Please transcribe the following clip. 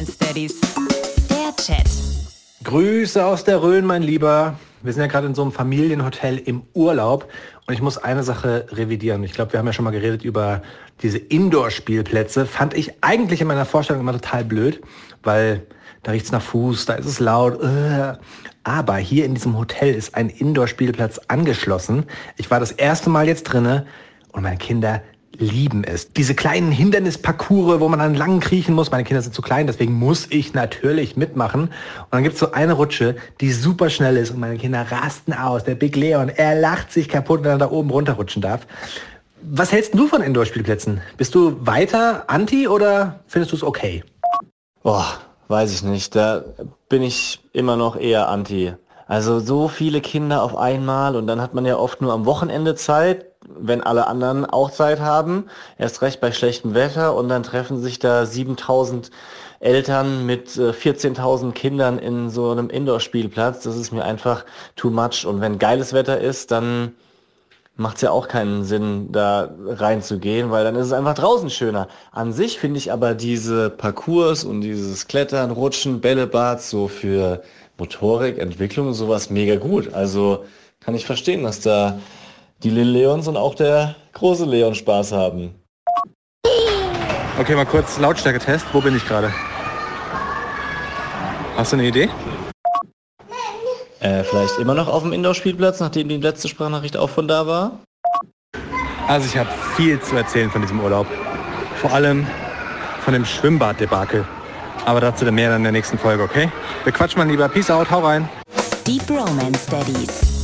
Daddies. Der Chat. Grüße aus der Rhön, mein Lieber. Wir sind ja gerade in so einem Familienhotel im Urlaub und ich muss eine Sache revidieren. Ich glaube, wir haben ja schon mal geredet über diese Indoor-Spielplätze. Fand ich eigentlich in meiner Vorstellung immer total blöd, weil da riecht's nach Fuß, da ist es laut. Äh. Aber hier in diesem Hotel ist ein Indoor-Spielplatz angeschlossen. Ich war das erste Mal jetzt drinne und meine Kinder lieben es. Diese kleinen Hindernisparcours, wo man dann lang kriechen muss. Meine Kinder sind zu klein, deswegen muss ich natürlich mitmachen. Und dann gibt's so eine Rutsche, die super schnell ist und meine Kinder rasten aus. Der Big Leon, er lacht sich kaputt, wenn er da oben runterrutschen darf. Was hältst du von Indoor-Spielplätzen? Bist du weiter anti oder findest du es okay? Boah, weiß ich nicht. Da bin ich immer noch eher anti. Also so viele Kinder auf einmal und dann hat man ja oft nur am Wochenende Zeit, wenn alle anderen auch Zeit haben. Erst recht bei schlechtem Wetter und dann treffen sich da 7000 Eltern mit äh, 14.000 Kindern in so einem Indoor-Spielplatz. Das ist mir einfach too much. Und wenn geiles Wetter ist, dann macht es ja auch keinen Sinn, da reinzugehen, weil dann ist es einfach draußen schöner. An sich finde ich aber diese Parcours und dieses Klettern, Rutschen, Bällebad so für Motorik, Entwicklung sowas mega gut. Also kann ich verstehen, dass da die Lil Leons und auch der große Leon Spaß haben. Okay, mal kurz Lautstärke-Test. Wo bin ich gerade? Hast du eine Idee? Äh, vielleicht immer noch auf dem Indoor-Spielplatz, nachdem die letzte Sprachnachricht auch von da war? Also ich habe viel zu erzählen von diesem Urlaub. Vor allem von dem Schwimmbad-Debakel. Aber dazu dann mehr in der nächsten Folge, okay? Wir quatschen mal lieber. Peace out, hau rein. Die Bromance Daddies.